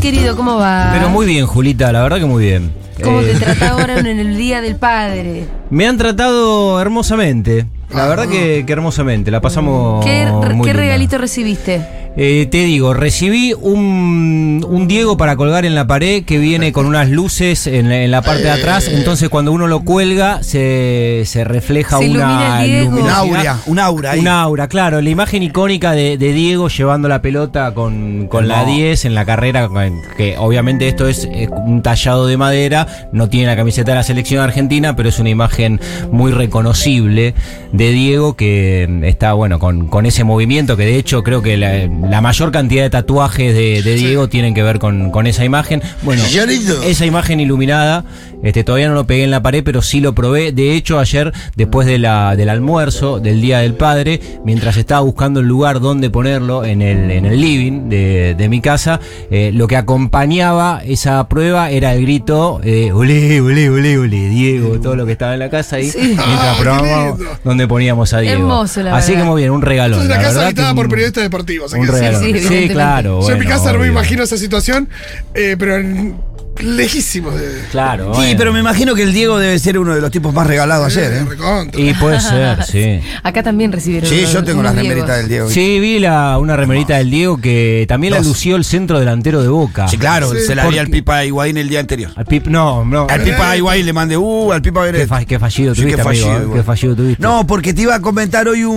Santi, querido, ¿cómo va? Pero muy bien, Julita, la verdad que muy bien. ¿Cómo te Eh, trata ahora en el Día del Padre? Me han tratado hermosamente. La verdad que, que hermosamente. La pasamos. ¿Qué, muy qué linda. regalito recibiste? Eh, te digo, recibí un, un Diego para colgar en la pared que viene con unas luces en, la- en la parte de atrás. Entonces, cuando uno lo cuelga, se, se refleja Se una. Un aura, un aura ahí. Un aura, claro. La imagen icónica de, de Diego llevando la pelota con, con la No. 10 en la carrera, que obviamente esto es, eh, un tallado de madera, no tiene la camiseta de la selección argentina, pero es una imagen muy reconocible de Diego que mm, está, bueno, con, con ese movimiento, que de hecho creo que la, la mayor cantidad de tatuajes de, de Diego tienen que ver con, con esa imagen. Bueno, esa imagen iluminada, este, todavía no lo pegué en la pared, pero sí lo probé. De hecho, ayer, después de la, del almuerzo, del Día del Padre, mientras estaba buscando el lugar donde ponerlo, en el, en el living de, de mi casa, eh, lo que acompañaba esa prueba era el grito, eh, olé, olé, olé, olé, Diego, todo lo que estaba en la casa ahí, Sí. mientras Ah, probábamos donde poníamos a Diego. Hermoso, la Así verdad. que muy bien, un. Es una la casa habitada por periodistas deportivos. Un que regalón. Sí, Sí, claro. Yo en mi casa no me imagino esa situación, eh, pero en- lejísimos de. Claro. Sí, bueno. pero me imagino que el Diego debe ser uno de los tipos más regalados ayer, Eh, ¿eh? recontra. Y puede ser, sí. Acá también recibieron. Sí, yo tengo unos la Diegos. remerita del Diego. Sí, vi la, una remerita del Diego que también la lució el centro delantero de Boca. Sí, claro, Sí. se la di al Pipa Higuaín el día anterior. Al Pip, no, no. Al Pipa Higuaín le mandé, uh, al Pipa Qué, Beret. fa- qué fallido Sí, qué tuviste, fallido, amigo. ¿eh? igual. Qué fallido tuviste. No, porque te iba a comentar hoy un,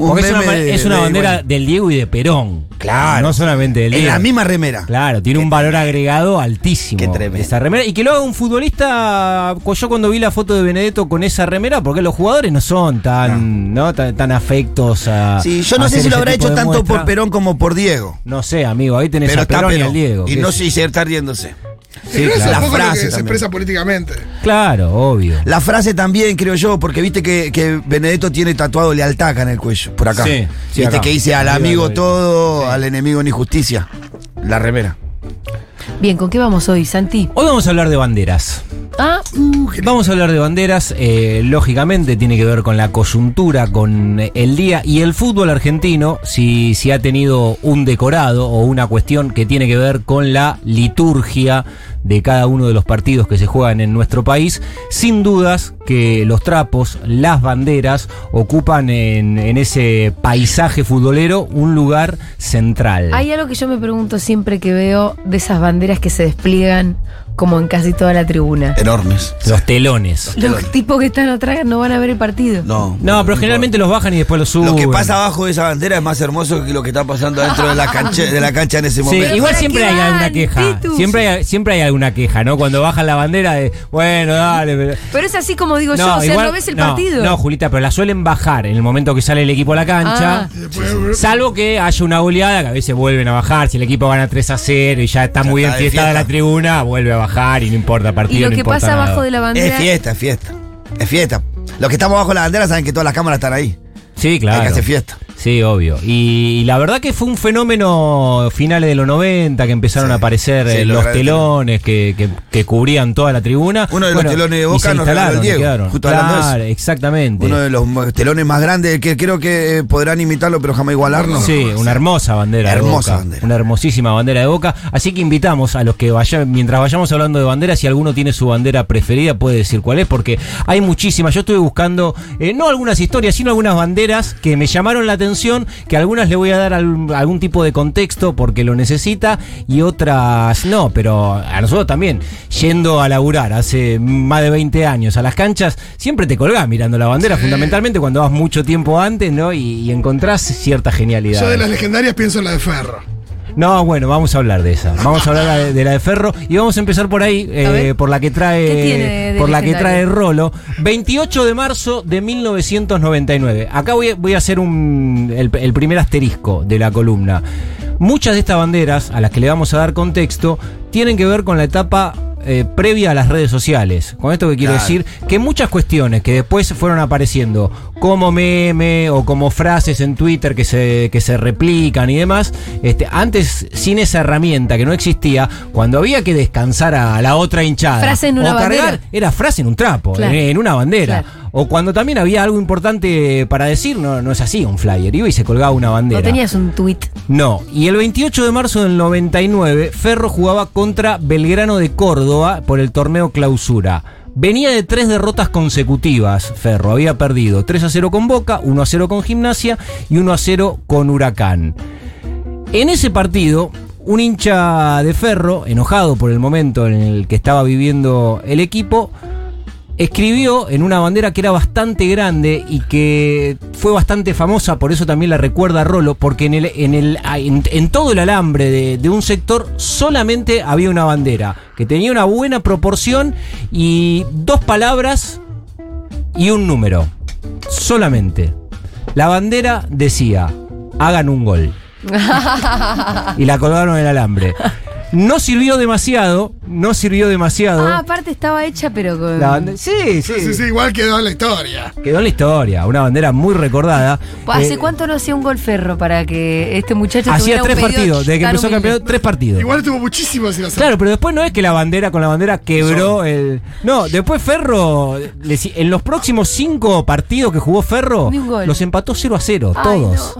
un porque es una, meme de- es una de bandera Higuaín. del Diego y de Perón. Claro. No solamente del En Diego. la misma remera. Claro, tiene un valor agregado altísimo. Qué tremendo. Esa remera. Y que lo haga un futbolista. pues Yo cuando vi la foto de Benedetto con esa remera, porque los jugadores no son tan, ¿no? tan, tan afectos a. Sí, yo no sé si lo habrá hecho tanto muestra. por Perón como por Diego. No sé, amigo. Ahí tenés Pero a Perón y al Diego. Y no sé si se está riéndose. Sí, claro. lo La que frase se expresa políticamente. Claro, obvio. La frase también, creo yo, porque viste que, que Benedetto tiene tatuado lealtad acá en el cuello, por acá. Sí, sí, viste acá. que dice al amigo todo, Sí. al enemigo ni justicia. La remera. Bien, ¿con qué vamos hoy, Santi? Hoy vamos a hablar de banderas. Ah, Vamos a hablar de banderas, eh, lógicamente tiene que ver con la coyuntura, con el día y el fútbol argentino, si, si ha tenido un decorado o una cuestión que tiene que ver con la liturgia de cada uno de los partidos que se juegan en nuestro país, sin dudas que los trapos, las banderas, ocupan en, en ese paisaje futbolero un lugar central. hay algo que yo me pregunto siempre que veo de esas banderas que se despliegan como en casi toda la tribuna. Enormes. Los telones. Los tipos que están atrás no van a ver el partido. No. No, pero generalmente los bajan y después los suben. Lo que pasa abajo de esa bandera es más hermoso que lo que está pasando dentro de la cancha, de la cancha en ese Sí, momento. igual ¿Para siempre hay alguna queja. Siempre hay, siempre hay alguna queja, ¿no? Cuando bajan la bandera de, bueno, dale. Pero... Pero es así como digo yo, o sea, no ves el no, partido. No, Julita, pero la suelen bajar en el momento que sale el equipo a la cancha. Ah. Salvo que haya una goleada que a veces vuelven a bajar. Si el equipo gana 3 a 0 y ya está Ya muy está enfiestada fiesta. la tribuna, vuelve a bajar y no importa partido. y lo no que importa pasa nada. abajo de la Es bandera. fiesta, es fiesta. Es fiesta. Los que estamos bajo la bandera saben que todas las cámaras están ahí. Sí, claro. Hay que hacer fiesta. Sí, obvio. Y, y la verdad que fue un fenómeno finales de los 90 que empezaron Sí, a aparecer sí, eh, lo los telones que, que- que cubrían toda la tribuna. Uno de los telones de Boca nos regaló el Diego, quedaron. justo de. Claro, exactamente. Uno de los telones más grandes que creo que eh, podrán imitarlo, pero jamás igualarlo. Sí, una hermosa bandera Hermosa de Boca. bandera. Una hermosísima bandera de Boca. Así que invitamos a los que vayan, mientras vayamos hablando de banderas, si alguno tiene su bandera preferida, puede decir cuál es, porque hay muchísimas. Yo estuve buscando, eh, no algunas historias, sino algunas banderas que me llamaron la atención, que algunas le voy a dar al- algún tipo de contexto porque lo necesita, y otras no, pero a nosotros también, yendo a laburar hace más de 20 años a las canchas, siempre te colgás mirando la bandera, fundamentalmente cuando vas mucho tiempo antes, ¿no? Y, y encontrás cierta genialidad. Yo de las legendarias pienso en la de Ferro. No, bueno, vamos a hablar de esa. Vamos a hablar de, de la de Ferro y vamos a empezar por ahí, eh, por la que trae, ¿Qué tiene de por la que trae Rolo. 28 de marzo de 1999. Acá voy, a- voy a hacer un, el, el primer asterisco de la columna. Muchas de estas banderas, a las que le vamos a dar contexto, tienen que ver con la etapa eh, previa a las redes sociales. Con esto que quiero Claro. decir que muchas cuestiones que después fueron apareciendo como meme o como frases en Twitter que se, que se replican y demás, este, antes sin esa herramienta que no existía, cuando había que descansar a la otra hinchada Frase en o cargar, era frase en un trapo, Claro. en, en una bandera. Claro. O cuando también había algo importante para decir, no, no es así un flyer, iba y se colgaba una bandera. No tenías un tweet. No, y el 28 de marzo del 99, Ferro jugaba contra Belgrano de Córdoba por el torneo clausura. Venía de tres derrotas consecutivas, Ferro. Había perdido 3 a 0 con Boca, 1 a 0 con Gimnasia y 1 a 0 con Huracán. En ese partido, un hincha de Ferro, enojado por el momento en el que estaba viviendo el equipo, escribió en una bandera que era bastante grande y que fue bastante famosa, por eso también la recuerda Rolo, porque en, el, en, el, en, en todo el alambre de, de un sector solamente había una bandera, que tenía una buena proporción y dos palabras y un número. Solamente. La bandera decía, hagan un gol. y la colgaron en el alambre. No sirvió demasiado, no sirvió demasiado. Ah, aparte estaba hecha, pero con. La bande- sí, sí, Sí, sí, igual quedó en la historia. Quedó en la historia, una bandera muy recordada. ¿Hace Eh, cuánto no hacía un gol ferro para que este muchacho Hacía tuviera un tres pedido partidos, desde que tan empezó el humilde? campeonato, tres partidos. Igual tuvo muchísimo sin hacer. Claro, pero después no es que la bandera con la bandera quebró el. No, después Ferro, le si- en los próximos cinco partidos que jugó Ferro, Ni un gol. los empató 0 a 0, Ay, todos.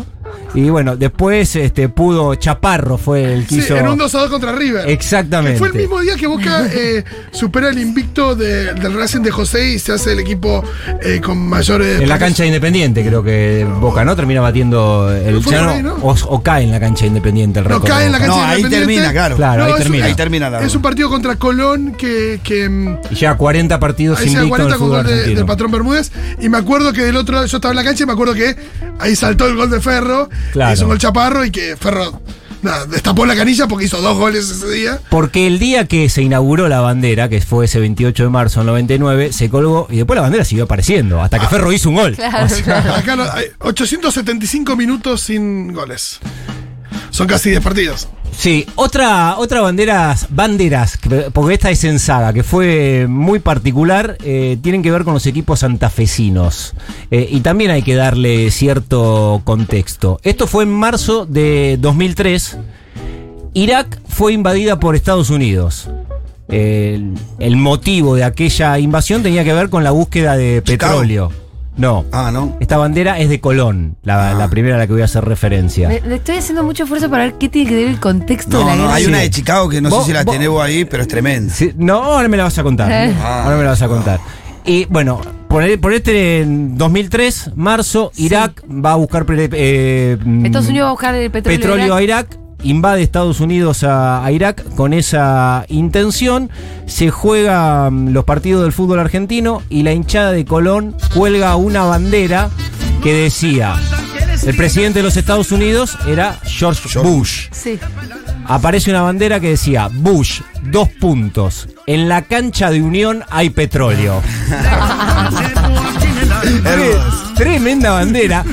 Y bueno, después este pudo Chaparro fue el que Sí, hizo. en un 2 a 2 contra River. Exactamente. Que fue el mismo día que Boca eh, supera el invicto de- del Racing de José y se hace el equipo eh, con mayores. En la cancha de Independiente, creo que Boca, ¿no? Termina batiendo el. Fue ya por no, ahí, ¿no? O, o cae en la cancha de Independiente el No, récord cae de en la cancha No, de ahí Independiente. termina, claro. Claro, ahí es un- termina. Ahí termina la Es un partido contra Colón que. que mm, Y lleva 40 partidos da invicto en 40 el con fútbol gol de- argentino. del patrón Bermúdez. Y me acuerdo que del otro lado, yo estaba en la cancha y me acuerdo que ahí saltó el gol de Ferro. Claro. Hizo un gol chaparro y que Ferro nada, destapó la canilla porque hizo dos goles ese día. Porque el día que se inauguró la bandera, que fue ese 28 de marzo del 99, se colgó y después la bandera siguió apareciendo, hasta que Ferro hizo un gol. Claro, O sea, claro. Acá no- hay 875 minutos sin goles. Son casi 10 partidos. Sí, otra, otra banderas, banderas, que- porque esta es en saga, que fue muy particular, eh, tienen que ver con los equipos santafesinos. Eh, y también hay que darle cierto contexto. Esto fue en marzo de 2003. Irak fue invadida por Estados Unidos. El, el motivo de aquella invasión tenía que ver con la búsqueda de Chicago. No. Ah, ¿no? Esta bandera es de Colón, la, Ah. la primera a la que voy a hacer referencia. Le, le estoy haciendo mucho esfuerzo para ver qué tiene que ver el contexto de la no, guerra. hay Sí. una de Chicago que no sé si la tenés vos ahí, pero es tremenda. Sí, no, ahora me la vas a contar. Eh. Ahora me la vas a contar. Y bueno, por, el- por este en 2003, marzo, Irak va a buscar eh, mm, Estados Unidos va a buscar el petróleo. petróleo a Irak. Invade Estados Unidos a, a Irak con esa intención. Se juegan los partidos del fútbol argentino y la hinchada de Colón cuelga una bandera que decía: el presidente de los Estados Unidos era George Bush Sí. aparece una bandera que decía Bush, dos puntos. En la cancha de Unión hay petróleo. Tremenda bandera.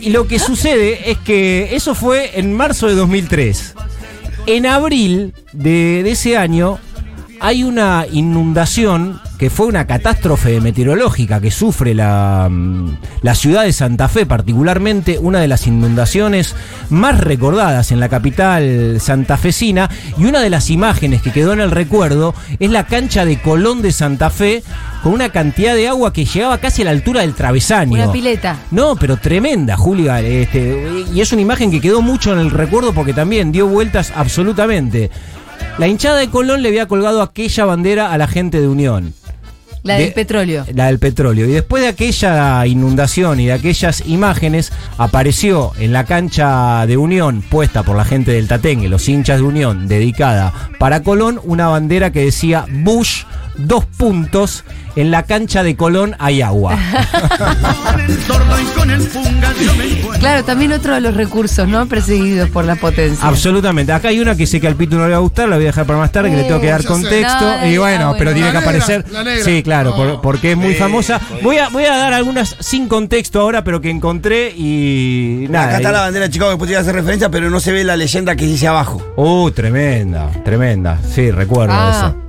Y lo que sucede es que eso fue en marzo de 2003. En abril de ese año hay una inundación que fue una catástrofe meteorológica que sufre la, mm, la ciudad de Santa Fe, particularmente una de las inundaciones más recordadas en la capital santafesina. Y una de las imágenes que quedó en el recuerdo es la cancha de Colón de Santa Fe con una cantidad de agua que llegaba casi a la altura del travesaño. Una pileta. No, pero tremenda, Julia. Este, y es una imagen que quedó mucho en el recuerdo porque también dio vueltas absolutamente. La hinchada de Colón le había colgado aquella bandera a la gente de Unión. La De- del petróleo. La del petróleo. Y después de aquella inundación y de aquellas imágenes, apareció en la cancha de Unión, puesta por la gente del Tatengue, los hinchas de Unión, dedicada para Colón, una bandera que decía Bush, dos puntos, en la cancha de Colón hay agua. Claro, también otro de los recursos, ¿no? Perseguidos por la potencia. Absolutamente. Acá hay una que sé que al Pitu no le va a gustar, la voy a dejar para más tarde, que le tengo que dar ya sé. contexto. No, y bueno, bueno. pero tiene La que negra, aparecer. la negra. Sí, claro, No. por- porque es muy Sí, famosa. Voy a, voy a dar algunas sin contexto ahora, pero que encontré y nada. Acá está y- la bandera de Chicago que podría hacer referencia, pero no se ve la leyenda que dice abajo. Uh, tremenda, tremenda. Sí, recuerdo Ah. eso.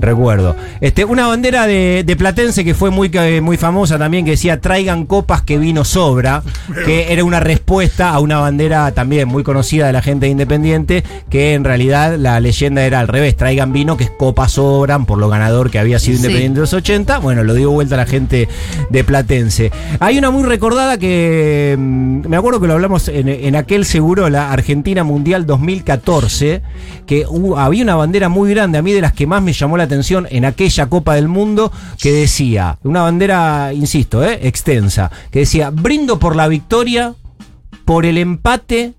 Recuerdo. Este, una bandera de, de Platense que fue muy, eh, muy famosa también, que decía traigan copas que vino sobra, que era una respuesta a una bandera también muy conocida de la gente independiente, que en realidad la leyenda era al revés, traigan vino que es copas sobran por lo ganador que había sido Sí. independiente de los 80. Bueno, lo dio vuelta a la gente de Platense. Hay una muy recordada que mm, me acuerdo que lo hablamos en, en aquel seguro, la Argentina Mundial 2014, que había una bandera muy grande, a mí de las que más me llamó la atención en aquella Copa del Mundo, que decía, una bandera, insisto, eh, extensa, que decía, brindo por la victoria, por el empate,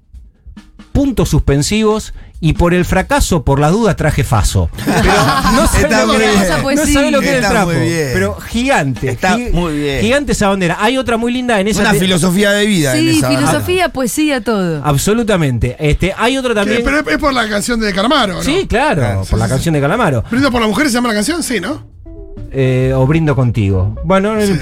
puntos suspensivos. Y por el fracaso, por las dudas, traje faso. Pero no sabe Está lo muy que- bien. Esa no poesía. sabe lo que es el Está trapo. muy bien. Pero gigante. Está gi- muy bien. Gigante esa bandera. Hay otra muy linda en esa. Una te- filosofía de vida en Sí, esa filosofía, poesía, todo. Absolutamente. Este, hay otra también. Pero es, es por la canción de Calamaro, ¿no? Sí, claro, Ah, sí, por la sí, canción de Calamaro. Brindo por la mujer se llama la canción, sí, ¿no? Eh, o brindo contigo. Bueno, eh,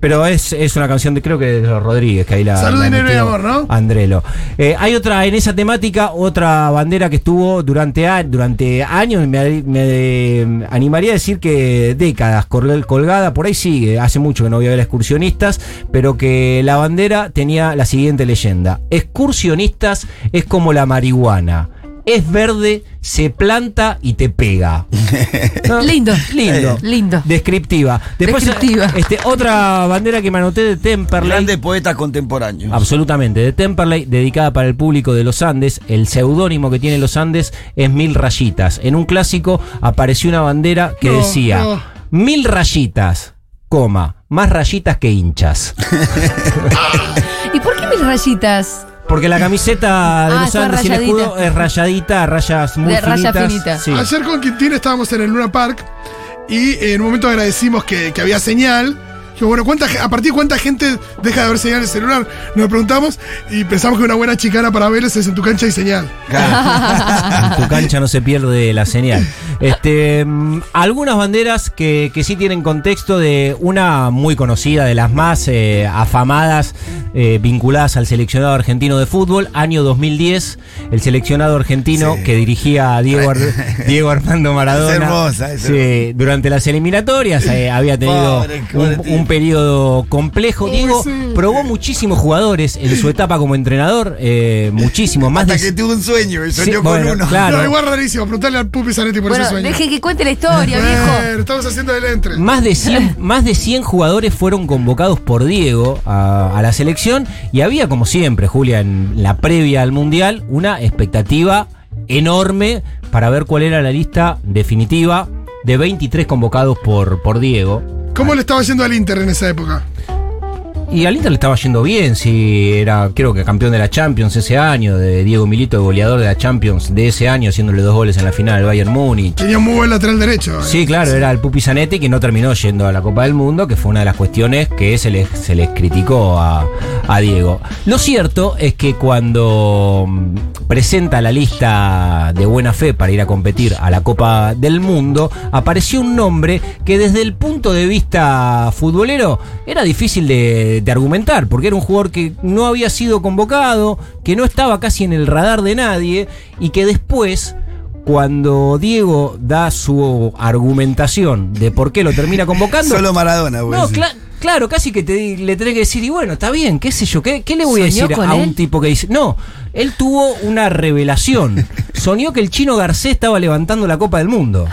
pero es, es una canción de creo que de los Rodríguez, que ahí la. Salud, la dinero y amor, ¿no? Andrelo. Eh, hay otra en esa temática, otra bandera que estuvo durante, durante años, me, me, eh, animaría a decir que décadas col- colgada, por ahí sigue, hace mucho que no voy a ver excursionistas, pero que la bandera tenía la siguiente leyenda. Excursionistas es como la marihuana. Es verde, se planta y te pega. ¿No? Lindo. Lindo. Lindo. Descriptiva. Después, Descriptiva. Este, otra bandera que me anoté de Temperley. Grande poeta contemporáneo. Absolutamente, de Temperley, dedicada para el público de los Andes. El seudónimo que tiene los Andes es Mil Rayitas. En un clásico apareció una bandera que No, decía no. Mil rayitas, coma, más rayitas que hinchas. ¿Y por qué mil rayitas? Porque la camiseta de Ah, los Andes y el rayadita. escudo es rayadita, rayas muy De raya finitas. finita. Sí. Ayer con Quintín estábamos en el Luna Park y en un momento agradecimos que, que había señal. Que bueno, ¿cuánta, a partir de cuánta gente deja de haber señal en el celular, nos preguntamos y pensamos que una buena chicana para ver es en tu cancha y señal. En tu cancha no se pierde la señal. Este, mm, algunas banderas que, que sí tienen contexto de una muy conocida, de las más eh, afamadas, eh, vinculadas al seleccionado argentino de fútbol, año 2010, el seleccionado argentino Sí. que dirigía a Diego, Ar- Diego Armando Maradona. Es hermosa, es Sí, durante las eliminatorias eh, había tenido Pobre, un, periodo complejo. Diego sí. probó muchísimos jugadores en su etapa como entrenador, eh, muchísimos, más Hasta de que tuvo un sueño y Sí, soñó bueno, con uno. claro. No, igual rarísimo, preguntarle al Pupi Zanetti por Bueno, sueño. deje que cuente la historia, viejo. Estamos haciendo del entre. Más de 100, más de 100 jugadores fueron convocados por Diego a, a la selección y había, como siempre, Julia, en la previa al Mundial, una expectativa enorme para ver cuál era la lista definitiva de 23 convocados por, por Diego. ¿Cómo le estaba yendo al Inter en esa época? Y al Inter le estaba yendo bien, si era, creo que campeón de la Champions ese año, de Diego Milito, goleador de la Champions de ese año, haciéndole dos goles en la final al Bayern Múnich. Tenía un muy buen lateral derecho. eh. Sí, claro, era el Pupi Zanetti que no terminó yendo a la Copa del Mundo, que fue una de las cuestiones que se les, se les criticó a, a Diego. Lo cierto es que cuando mm, presenta la lista de buena fe para ir a competir a la Copa del Mundo, apareció un nombre que desde el punto de vista futbolero era difícil de, de argumentar, porque era un jugador que no había sido convocado, que no estaba casi en el radar de nadie y que después cuando Diego da su argumentación de por qué lo termina convocando. Solo Maradona, güey. no, cla- claro, casi que te, le tenés que decir, y bueno, está bien, qué sé yo, qué, qué le voy a ¿Soñó decir a él? un tipo que dice. No, él tuvo una revelación. Soñó que el chino Garcés estaba levantando la Copa del Mundo.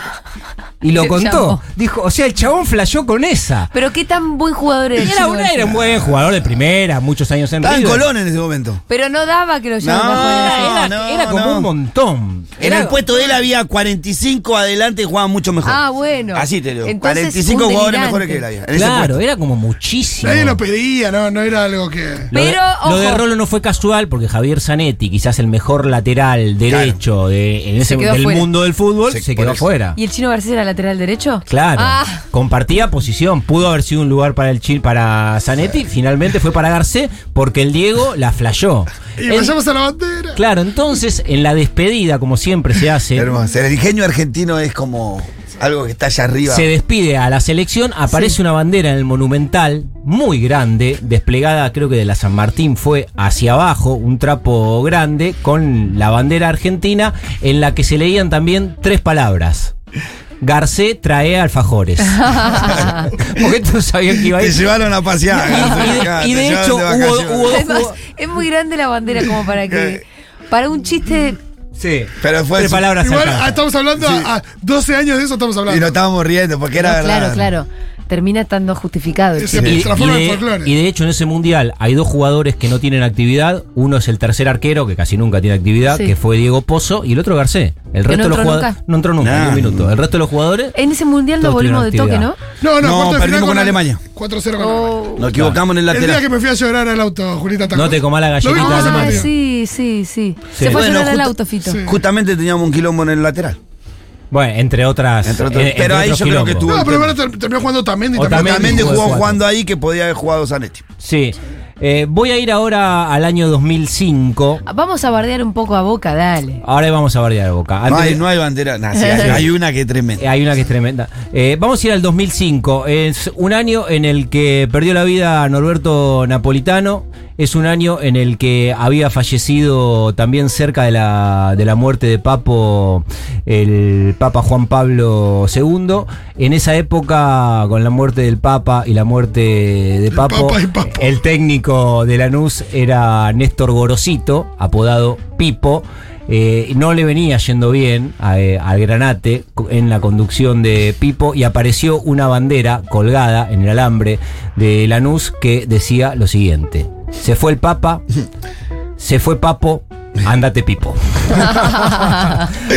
Y lo contó. Dijo, o sea, el chabón flasheó con esa. Pero qué tan buen jugador era. Era, García. era un buen jugador de primera, muchos años en Estaba en. Colón en ese momento. Pero no daba que lo llevaran No, a jugar Era, como no. un montón. En Era- el puesto de él había 45 adelante y jugaban mucho mejor. Ah, bueno. Así te digo. Entonces, 45 un jugadores mejores que él había. Claro, era como muchísimo. Nadie lo pedía, no, no era algo que. Lo de- Pero, lo de. Rolo no fue casual porque Javier Zanetti, quizás el mejor lateral derecho de, en ese, quedó del mundo del fútbol, se, Se- quedó afuera. Y el chino García era lateral derecho? Claro, Ah, compartía posición. Pudo haber sido un lugar para el Chile, para Zanetti. Finalmente fue para Garcé porque el Diego la flayó. Y vayamos a la bandera. claro, entonces en la despedida, como siempre se hace, Hermoso. El ingenio argentino es como algo que está allá arriba. se despide a la selección, aparece una bandera en el Monumental, muy grande, desplegada creo que de la San Martín fue hacia abajo, un trapo grande, con la bandera argentina, en la que se leían también tres palabras. Garcé trae alfajores. Porque todos sabían que iba a Te ir. llevaron a pasear. Y- y de- y de te hecho, de hubo- hubo- es muy grande la bandera como para que. Para un chiste. Sí. Pero fue su- palabras Igual ah, estamos hablando a, a 12 años de eso estamos Y hablando. nos estábamos riendo porque era No, verdad. claro, claro. Termina estando justificado. Y, Se transforma y en de, folclore. y de hecho en ese mundial hay dos jugadores que no tienen actividad. Uno es el tercer arquero, que casi nunca tiene actividad, Sí. que fue Diego Pozo, y el otro Garcé. El resto no de los entró jugadores nunca. no entró nunca, Nah. ni un minuto. El resto de los jugadores En ese mundial no volvimos de toque, ¿no? No, no, perdimos con Alemania. 4-0 con Oh. Alemania. Nos equivocamos en el El día lateral. que me fui a llorar al auto, Julita no te comas la Ah, partido. sí, sí, sí. Sí. Se fue a Bueno, llorar al auto, Fito. Justamente teníamos un quilombo en el lateral. Bueno, entre otras. Entre otros- eh, pero ahí otros yo creo que tuvo- No, pero ter- terminó jugando también. Tamendi También jugó cuatro. jugando ahí que podía haber jugado Zanetti. Sí. Eh, voy a ir ahora al año 2005. Vamos a bardear un poco a Boca, dale. Ahora vamos a bardear a Boca. No Antes hay, de- no hay bandera. Sí, hay, hay una que es tremenda. Eh, Hay una que es tremenda. Eh, vamos a ir al 2005. Es un año en el que perdió la vida Norberto Napolitano. Es un año en el que había fallecido también cerca de la, de la muerte de Papo el Papa Juan Pablo II. En esa época, con la muerte del Papa y la muerte de Papo, Papa y Papo. el técnico de Lanús era Néstor Gorosito, apodado Pipo. Eh, no le venía yendo bien eh, al Granate en la conducción de Pipo y apareció una bandera colgada en el alambre de Lanús que decía lo siguiente: Se fue el Papa, se fue Papo, ándate Pipo.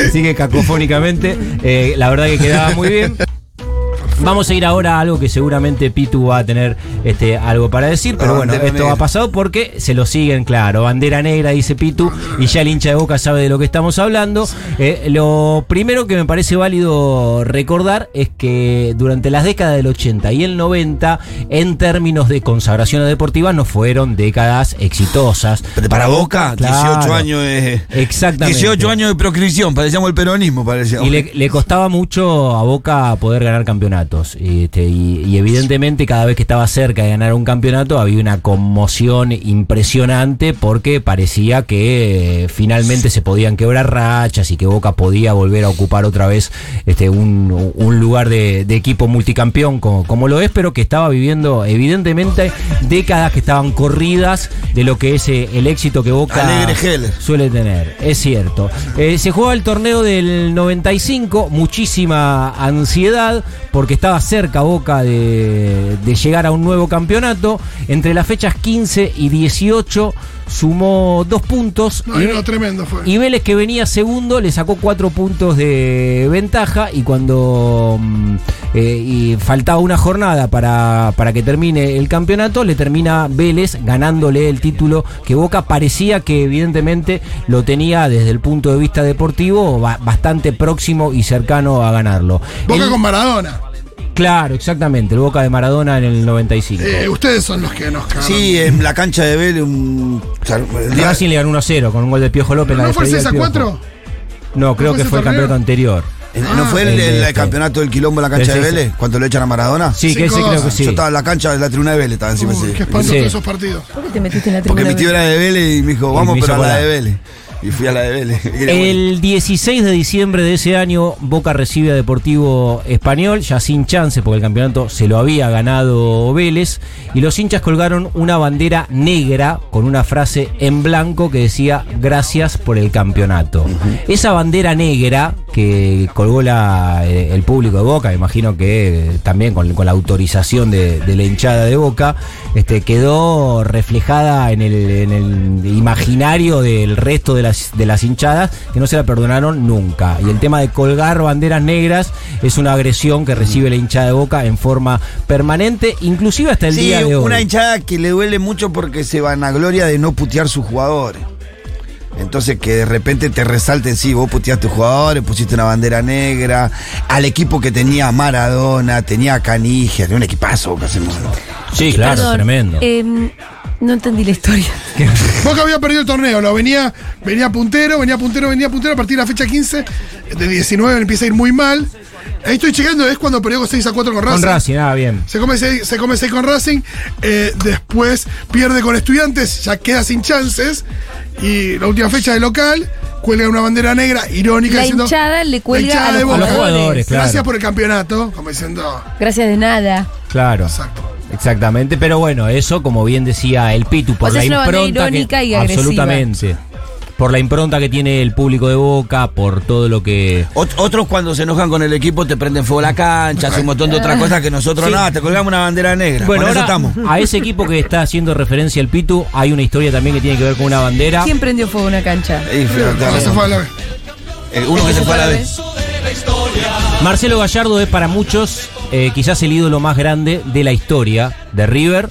Así que cacofónicamente, eh, la verdad que quedaba muy bien. Vamos a ir ahora a algo que seguramente Pitu va a tener este, algo para decir, pero La bueno, esto negra. ha pasado porque se lo siguen, claro. Bandera negra, dice Pitu, y ya el hincha de boca sabe de lo que estamos hablando. Eh, lo primero que me parece válido recordar es que durante las décadas del 80 y el 90, en términos de consagraciones deportivas, no fueron décadas exitosas. Pero para Boca, 18 Claro. años de. Exactamente. 18 años de proscripción, parecíamos el peronismo, parecíamos. Y le, le costaba mucho a Boca poder ganar campeonatos. Este, y- y evidentemente cada vez que estaba cerca de ganar un campeonato había una conmoción impresionante porque parecía que eh, finalmente se podían quebrar rachas y que Boca podía volver a ocupar otra vez este, un, un lugar de, de equipo multicampeón como, como lo es, pero que estaba viviendo evidentemente décadas que estaban corridas de lo que es eh, el éxito que Boca suele tener, es cierto. Eh, se jugaba el torneo del 95, muchísima ansiedad, porque estaba cerca Boca de, de llegar a un nuevo campeonato. Entre las fechas 15 y 18 sumó dos puntos. No, y, no, tremendo fue. y Vélez, que venía segundo, le sacó cuatro puntos de ventaja. Y cuando mm, eh, y faltaba una jornada para, para que termine el campeonato, le termina Vélez ganándole el título que Boca parecía que evidentemente lo tenía desde el punto de vista deportivo ba- bastante próximo y cercano a ganarlo. Boca El- con Maradona. Claro, exactamente, el Boca de Maradona en el 95. Eh, ustedes son los que nos cagaron. Sí, en la cancha de Vélez, un. el Racing le ganó 1-0 con un gol de Piojo López. en la ¿No fue despedida 6 del a Piojo. 4? No, creo que fue el campeonato anterior. eh, ¿No fue el, el el este. campeonato del quilombo en la cancha de Vélez? Cuando lo echan a Maradona. Sí, que ese creo que sí. Yo estaba en la cancha de la tribuna de Vélez, estaba encima ese- qué espanto Sí. esos partidos. ¿Por qué te metiste en la Porque tribuna? mi tío era de Vélez y me dijo, vamos, me pero a la de. Vélez. Y fui a la de Vélez. El 16 de diciembre de ese año, Boca recibe a Deportivo Español, ya sin chance, porque el campeonato se lo había ganado Vélez, y los hinchas colgaron una bandera negra con una frase en blanco que decía gracias por el campeonato. Esa bandera negra que colgó la, eh, el público de Boca, me imagino que eh, también con, con la autorización de, de la hinchada de Boca, este, quedó reflejada en el, en el imaginario del resto de las, de las hinchadas que no se la perdonaron nunca. Y el tema de colgar banderas negras es una agresión que recibe la hinchada de Boca en forma permanente, inclusive hasta el Sí, día de hoy. una hinchada que le duele mucho porque se vanagloria de no putear sus jugadores. Entonces que de repente te resalten, sí, vos puteaste jugadores, pusiste una bandera negra, al equipo que tenía Maradona, tenía Canigia, tenía un equipazo que hacemos. Sí, claro, Perdón, tremendo. em, no entendí la historia. Boca había perdido el torneo, lo venía, venía puntero, venía puntero, venía puntero a partir de la fecha 15, de 19 empieza a ir muy mal. Ahí estoy chequeando, es cuando perdió 6 a 4 con Racing. Con Racing, ah, bien. Se come 6 se come seis con Racing, eh, después pierde con Estudiantes, ya queda sin chances. Y la última fecha de local, cuelga una bandera negra, irónica. La diciendo, hinchada le cuelga hinchada a los de Boca. A los jugadores, claro. Gracias por el campeonato, como diciendo. Gracias de nada. Claro. Exacto. Exactamente, pero bueno, eso como bien decía el Pitu, por O sea, la es una impronta irónica que, y agresiva. absolutamente. Por la impronta que tiene el público de Boca, por todo lo que Ot- Otros cuando se enojan con el equipo te prenden fuego la cancha, hacen un montón de otras cosas que nosotros Sí. nada, te colgamos una bandera negra. Bueno, con eso ahora estamos. a ese equipo que está haciendo referencia el Pitu, hay una historia también que tiene que ver con una bandera. ¿Quién prendió fuego una cancha? Ahora se fue a la vez. eh, uno que se fue a la vez. Marcelo Gallardo es para muchos eh, quizás el ídolo más grande de la historia de River,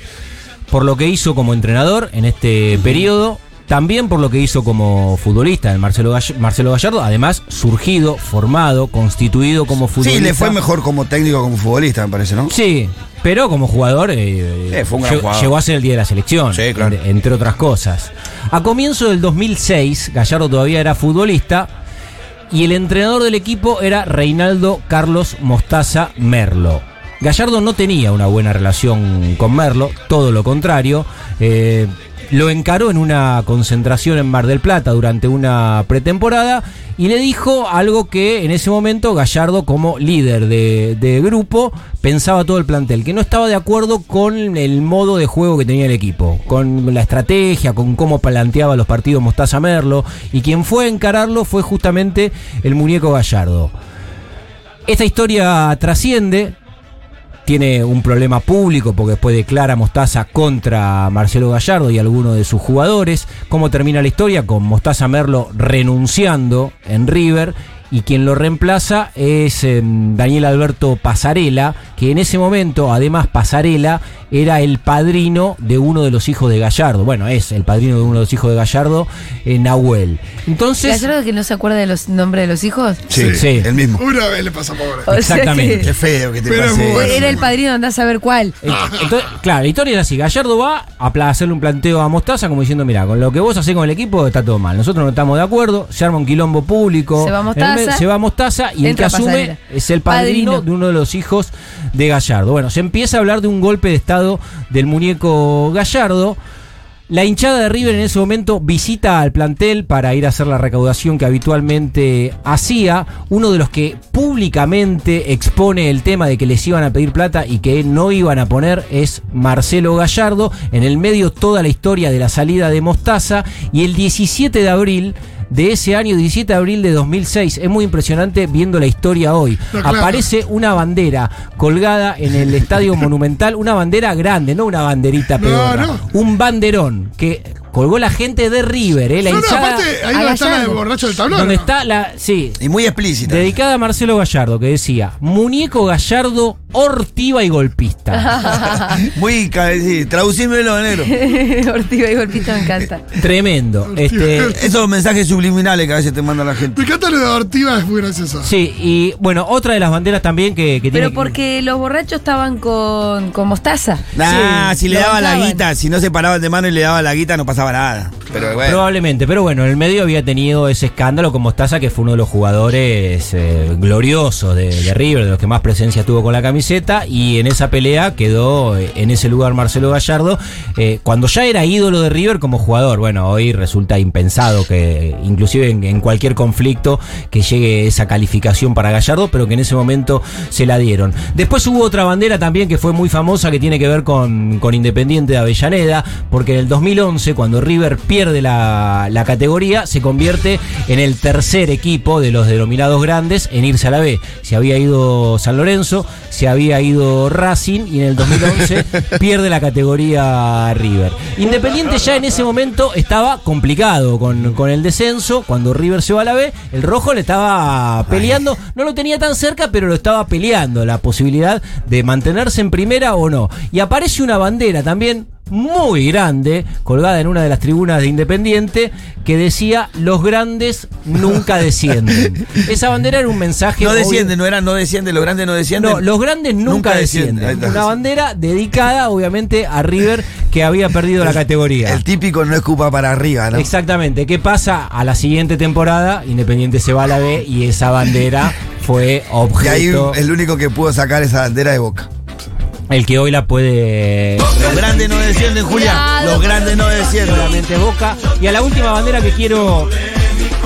por lo que hizo como entrenador en este periodo, también por lo que hizo como futbolista, el Marcelo, Gall- Marcelo Gallardo, además surgido, formado, constituido como futbolista. Sí, le fue mejor como técnico como futbolista, me parece, ¿no? Sí, pero como jugador, eh, Eh, fue un gran llegó, jugador. llegó a ser el día de la selección, Sí, claro. en- entre otras cosas. A comienzo del 2006, Gallardo todavía era futbolista y el entrenador del equipo era Reinaldo Carlos Mostaza Merlo. Gallardo no tenía una buena relación con Merlo, todo lo contrario. eh, lo encaró en una concentración en Mar del Plata durante una pretemporada y le dijo algo que en ese momento Gallardo como líder de, grupo pensaba todo el plantel, que no estaba de acuerdo con el modo de juego que tenía el equipo, con la estrategia, con cómo planteaba los partidos Mostaza Merlo y quien fue a encararlo fue justamente el muñeco Gallardo. Esta historia trasciende, tiene un problema público porque después declara Mostaza contra Marcelo Gallardo y algunos de sus jugadores. ¿Cómo termina la historia? Con Mostaza Merlo renunciando en River y quien lo reemplaza es eh, Daniel Alberto Pasarela, que en ese momento, además Pasarela, era el padrino de uno de los hijos de Gallardo. Bueno, es el padrino de uno de los hijos de Gallardo, eh, Nahuel. Entonces... ¿Gallardo que no se acuerda de los nombres de los hijos? Sí, Sí. el mismo. Una vez le pasa sea Exactamente. que- Qué feo que te pase. bueno. Era el padrino, andás a saber cuál. Eh, Entonces, claro, la historia es así. Gallardo va a hacerle un planteo a Mostaza como diciendo, mira, con lo que vos hacés con el equipo está todo mal. Nosotros no estamos de acuerdo, se arma un quilombo público. Se va el Mostaza. Medio- se va Mostaza y el que asume Pasarela. es el padrino, Padrino. de uno de los hijos de Gallardo. Bueno, se empieza a hablar de un golpe de estado del muñeco Gallardo. La hinchada de River en ese momento visita al plantel para ir a hacer la recaudación que habitualmente hacía. Uno de los que públicamente expone el tema de que les iban a pedir plata y que no iban a poner es Marcelo Gallardo. En el medio toda la historia de la salida de Mostaza. Y el 17 de abril de ese año, 17 de abril de 2006, es muy impresionante viendo la historia hoy. No, claro. Aparece una bandera colgada en el Estadio Monumental, una bandera grande, no una banderita No, pedorra, no. un banderón que colgó la gente de River, ¿eh? la No, no, hinchada aparte, ahí a donde está la de borracho del tablón. donde ¿no? está la, sí, Y muy explícita. dedicada a Marcelo Gallardo, que decía, muñeco Gallardo, ortiva y golpista. Muy, sí, traducímelo, negro. Ortiga y golpista me encanta. Tremendo. Este, Esos mensajes subliminales que a veces te manda la gente. Me encanta lo de Ortiva, es muy gracioso. sí, y bueno, otra de las banderas también que, que tiene Pero porque los borrachos estaban con, con mostaza. Nah, Sí, si le daba la guita, si no se paraban de mano y le daba la guita, no pasaba nada. Pero bueno. Probablemente, pero bueno, en el medio había tenido ese escándalo con Mostaza, que fue uno de los jugadores eh, gloriosos de, de River, de los que más presencia tuvo con la camiseta, y en esa pelea quedó eh, en ese lugar Marcelo Gallardo, eh, cuando ya era ídolo de River como jugador. Bueno, hoy resulta impensado que, inclusive en, en cualquier conflicto, que llegue esa calificación para Gallardo, pero que en ese momento se la dieron. Después hubo otra bandera también que fue muy famosa, que tiene que ver con, con Independiente de Avellaneda, porque en el 2011, cuando River pierde la, la categoría, se convierte en el tercer equipo de los denominados grandes en irse a la B. Se había ido San Lorenzo, se había ido Racing y en el 2011 pierde la categoría River. Independiente ya en ese momento estaba complicado con, con el descenso. Cuando River se va a la B, el rojo le estaba peleando. No lo tenía tan cerca, pero lo estaba peleando la posibilidad de mantenerse en primera o no. Y aparece una bandera también muy grande, colgada en una de las tribunas de Independiente, que decía, los grandes nunca descienden. Esa bandera era un mensaje... No obvio- desciende, no era no desciende, los grandes no descienden. no, los grandes nunca, Nunca descienden. Descienden. Una bandera dedicada, obviamente, a River que había perdido la categoría. El típico no escupa para arriba, ¿no? Exactamente. ¿Qué pasa? A la siguiente temporada, Independiente se va a la B y esa bandera fue Y ahí objeto. el único que pudo sacar esa bandera de boca. El que hoy la puede. Los grandes no descienden, Julián. Los grandes no descienden. Boca. Y a la última bandera que quiero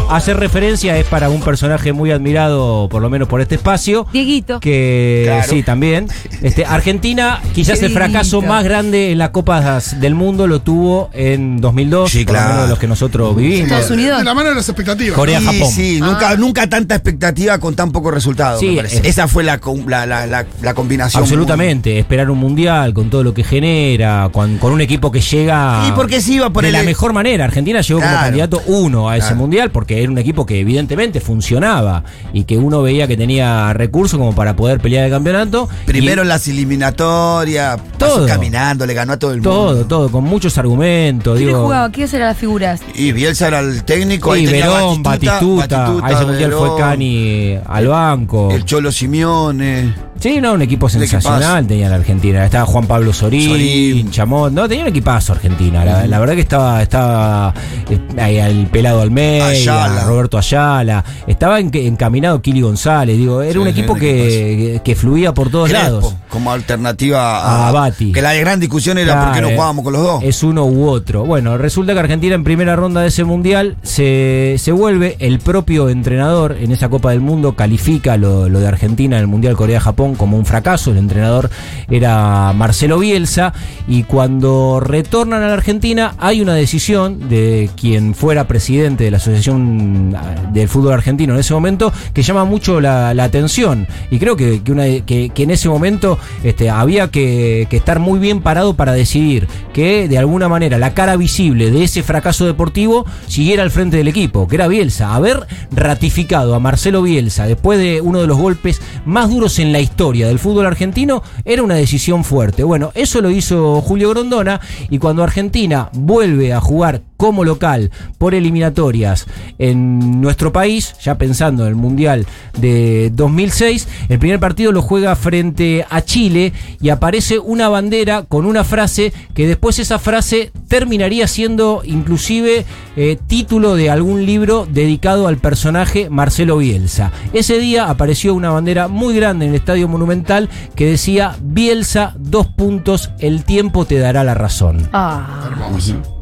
hacer referencia es para un personaje muy admirado, por lo menos por este espacio. Dieguito. Que Claro. sí, también. Este, Argentina, quizás el fracaso más grande en las Copas del Mundo lo tuvo en 2002, Sí, por lo claro. menos de los que nosotros vivimos. Estados Unidos. De la mano de las expectativas. Corea. Sí, Japón. sí, nunca, nunca tanta expectativa con tan poco resultado. Sí, me parece. Esa fue la, la, la, la, la combinación. Absolutamente, esperar un mundial con todo lo que genera, con, con un equipo que llega Y porque se iba por de el- la mejor manera. Argentina llegó como Claro. candidato uno a ese Claro. mundial porque era un equipo que evidentemente funcionaba y que uno veía que tenía recursos como para poder pelear el campeonato. Primero Y en las eliminatorias, Todo. pasó caminando, le ganó a todo el mundo. todo, todo, con muchos argumentos. ¿Quién digo, jugaba? ¿Quiénes eran las figuras? Y Bielsa era el técnico. Sí, ahí tenía Verón, Batistuta, a ese mundial fue Verón, Cani al banco. El Cholo Simeone. Sí, no, un equipo sensacional tenía la Argentina. Estaba Juan Pablo Sorín, Sorín. Chamón. No, tenía un equipazo Argentina. La, la verdad que estaba, estaba eh, ahí el pelado Almeida, Ayala. Roberto Ayala. Estaba en- encaminado Kili González. Digo, era Sí, un equipo que, que fluía por todos Crespo, lados. como alternativa a, A Bati. Que la gran discusión era por qué Claro, no jugábamos con los dos. Es uno u otro. Bueno, resulta que Argentina en primera ronda de ese mundial se, se vuelve el propio entrenador en esa Copa del Mundo, califica lo, lo de Argentina en el Mundial Corea-Japón como un fracaso. El entrenador era Marcelo Bielsa y cuando retornan a la Argentina hay una decisión de quien fuera presidente de la Asociación del Fútbol Argentino en ese momento que llama mucho la, atención y creo que, que una- que- en ese momento este, había que estar muy bien parado para decidir que de alguna manera la cara visible de ese fracaso deportivo siguiera al frente del equipo, que era Bielsa. Haber ratificado a Marcelo Bielsa después de uno de los golpes más duros en la historia del fútbol argentino era una decisión fuerte. Bueno, eso lo hizo Julio Grondona y cuando Argentina vuelve a jugar como local por eliminatorias en nuestro país, ya pensando en el Mundial de 2006, el primer partido lo juega frente a Chile y aparece una bandera con una frase que después esa frase terminaría siendo inclusive eh, título de algún libro dedicado al personaje Marcelo Bielsa. Ese día apareció una bandera muy grande en el Estadio Monumental que decía Bielsa, dos puntos, el tiempo te dará la razón. Ah, Hermoso.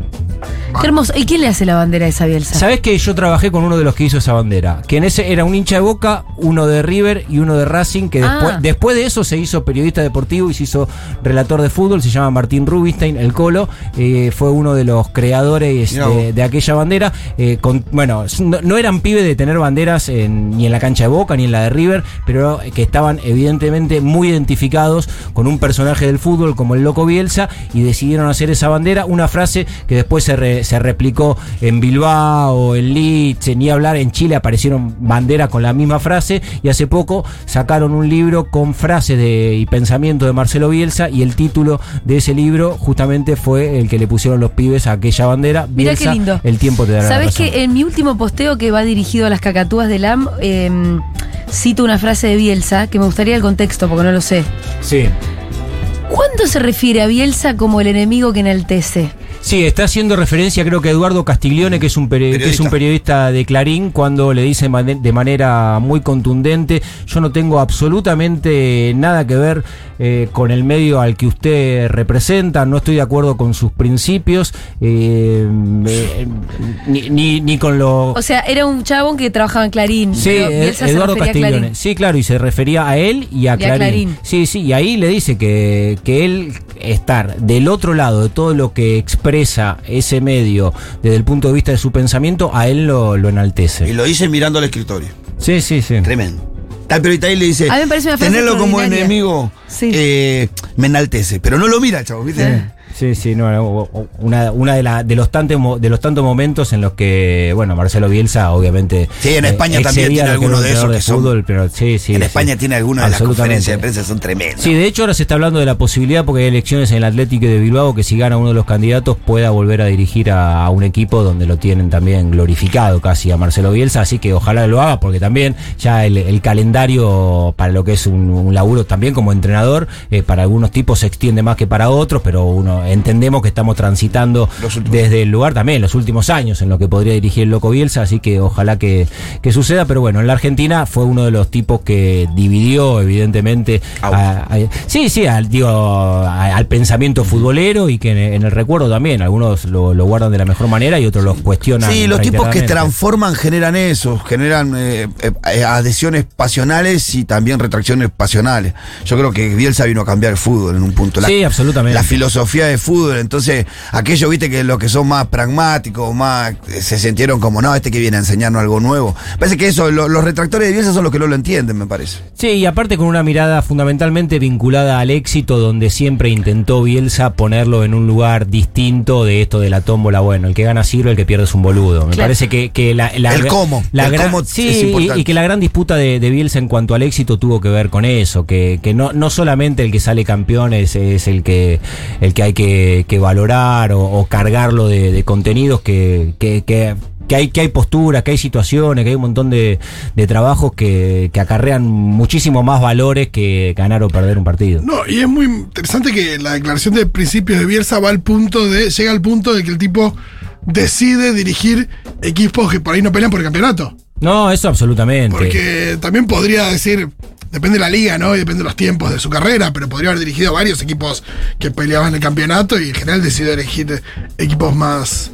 Qué hermoso. ¿Y quién le hace la bandera a esa Bielsa? ¿Sabés que yo trabajé con uno de los que hizo esa bandera? Que en ese era un hincha de Boca, uno de River y uno de Racing, que Ah. después, después de eso se hizo periodista deportivo y se hizo relator de fútbol, se llama Martín Rubinstein, el Colo, eh, fue uno de los creadores vos. de, de aquella bandera. eh, con, bueno, no, no eran pibes de tener banderas en- ni en la cancha de Boca ni en la de River, pero que estaban evidentemente muy identificados con un personaje del fútbol como el Loco Bielsa y decidieron hacer esa bandera, una frase que después se, re- se replicó en Bilbao, en Leeds, ni hablar en Chile aparecieron banderas con la misma frase y hace poco sacaron un libro con frases de, y pensamientos de Marcelo Bielsa y el título de ese libro justamente fue el que le pusieron los pibes a aquella bandera. Mirá qué Bielsa, lindo. El tiempo te dará la ¿Sabés razón. que en mi último posteo que va dirigido a las cacatúas del AM, eh, cito una frase de Bielsa que me gustaría el contexto porque no lo sé. Sí. ¿Cuándo se refiere a Bielsa como el enemigo que enaltece? Sí, está haciendo referencia creo que a Eduardo Castiglione, que es un, peri- que es un periodista de Clarín, cuando le dice de manera muy contundente, yo no tengo absolutamente nada que ver eh, con el medio al que usted representa, no estoy de acuerdo con sus principios, eh, eh, ni, ni- ni con lo... O sea, era un chabón que trabajaba en Clarín. Sí, se Eduardo Castiglione. Clarín. Sí, claro, y se refería a él y a, Y a Clarín. Clarín. Sí, sí, y ahí le dice que, que él estar del otro lado de todo lo que expresa ese medio desde el punto de vista de su pensamiento, a él lo, lo Y enaltece. lo hice mirando al escritorio. Sí, sí, sí. Tremendo. Tal periodista ahí le dice, A mí me parece una frase tenerlo como enemigo Sí. eh, me enaltece. Pero no lo mira, chavo, ¿viste? Sí, sí, no, no, una, una de, la- de los tantos de los tantos momentos en los que, bueno, Marcelo Bielsa, obviamente. Sí, en España también tiene algunos un de esos que son- fútbol, pero sí, sí, en sí. España tiene algunas de las conferencias de prensa, son tremendas. Sí, de hecho ahora se está hablando de la posibilidad, porque hay elecciones en el Atlético de Bilbao, que si gana uno de los candidatos pueda volver a dirigir a, a un equipo donde lo tienen también glorificado casi a Marcelo Bielsa, así que ojalá lo haga, porque también ya el, el calendario para lo que es un, un laburo también como entrenador, eh, para algunos tipos se extiende más que para otros, pero uno entendemos que estamos transitando Los desde el lugar también, los últimos años en lo que podría dirigir el Loco Bielsa, así que ojalá que, que suceda, pero bueno, en la Argentina fue uno de los tipos que dividió evidentemente a- a- sí, sí, al, digo, a- al pensamiento futbolero y que en, en el recuerdo también, algunos lo, lo guardan de la mejor manera y otros lo cuestionan. Sí, los tipos que transforman generan eso, generan eh, eh, adhesiones pasionales y también retracciones pasionales. Yo creo que Bielsa vino a cambiar el fútbol en un punto. La, Sí, absolutamente. La filosofía de fútbol. Entonces, aquellos, viste, que los que son más pragmáticos, más eh, se sintieron como, no, este que viene a enseñarnos algo nuevo. Parece que eso, lo- los retractores de Bielsa son los que no lo entienden, me parece. Sí, y aparte con una mirada fundamentalmente vinculada al éxito, donde siempre intentó Bielsa ponerlo en un lugar distinto de esto de la tómbola. Bueno, el que gana sirve, el que pierde es un boludo. Me Claro. parece que, que la, la- El cómo, la el gran, cómo sí, es y- importante. y que la gran disputa de, de Bielsa en cuanto al éxito tuvo que ver con eso, que, que no, no solamente el que sale campeón es, es el que el que hay que, que valorar o, o cargarlo de, de contenidos que, que, que que hay, que hay posturas, que hay situaciones, que hay un montón de, de trabajos que, que acarrean muchísimo más valores que ganar o perder un partido. No, y es muy interesante que la declaración de principios de Bielsa va al punto de, llega al punto de que el tipo decide dirigir equipos que por ahí no pelean por el campeonato. No, eso absolutamente. Porque también podría decir, depende de la liga, ¿no? Y depende de los tiempos de su carrera, pero podría haber dirigido varios equipos que peleaban el campeonato y en general decidió elegir equipos más,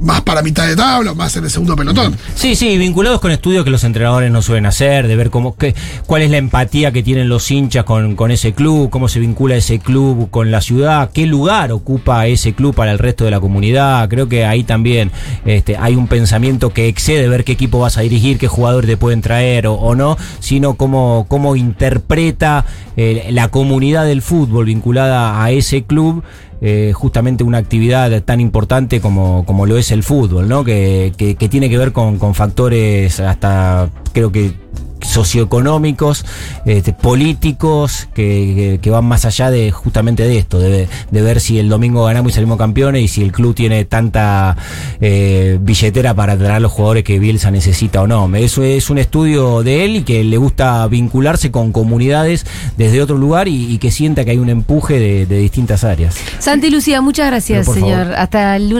más para mitad de tabla, más en el segundo pelotón. Sí, sí, vinculados con estudios que los entrenadores no suelen hacer, de ver cómo, qué, cuál es la empatía que tienen los hinchas con, con ese club, cómo se vincula ese club con la ciudad, qué lugar ocupa ese club para el resto de la comunidad. Creo que ahí también este, hay un pensamiento que excede ver qué equipo vas a dirigir, qué jugadores te pueden traer o, o no, sino cómo, cómo interpreta eh, la comunidad del fútbol vinculada a ese club eh, justamente una actividad tan importante como, como lo es el fútbol, ¿no? Que, que- que tiene que ver con, con factores hasta creo que socioeconómicos, este, políticos, que, que- que van más allá de justamente de esto, de, de ver si el domingo ganamos y salimos campeones y si el club tiene tanta eh, billetera para traer los jugadores que Bielsa necesita o no. Eso es un estudio de él y que le gusta vincularse con comunidades desde otro lugar y, y que sienta que hay un empuje de, de distintas áreas. Santi Lucía, muchas gracias, favor. señor. Hasta el lunes.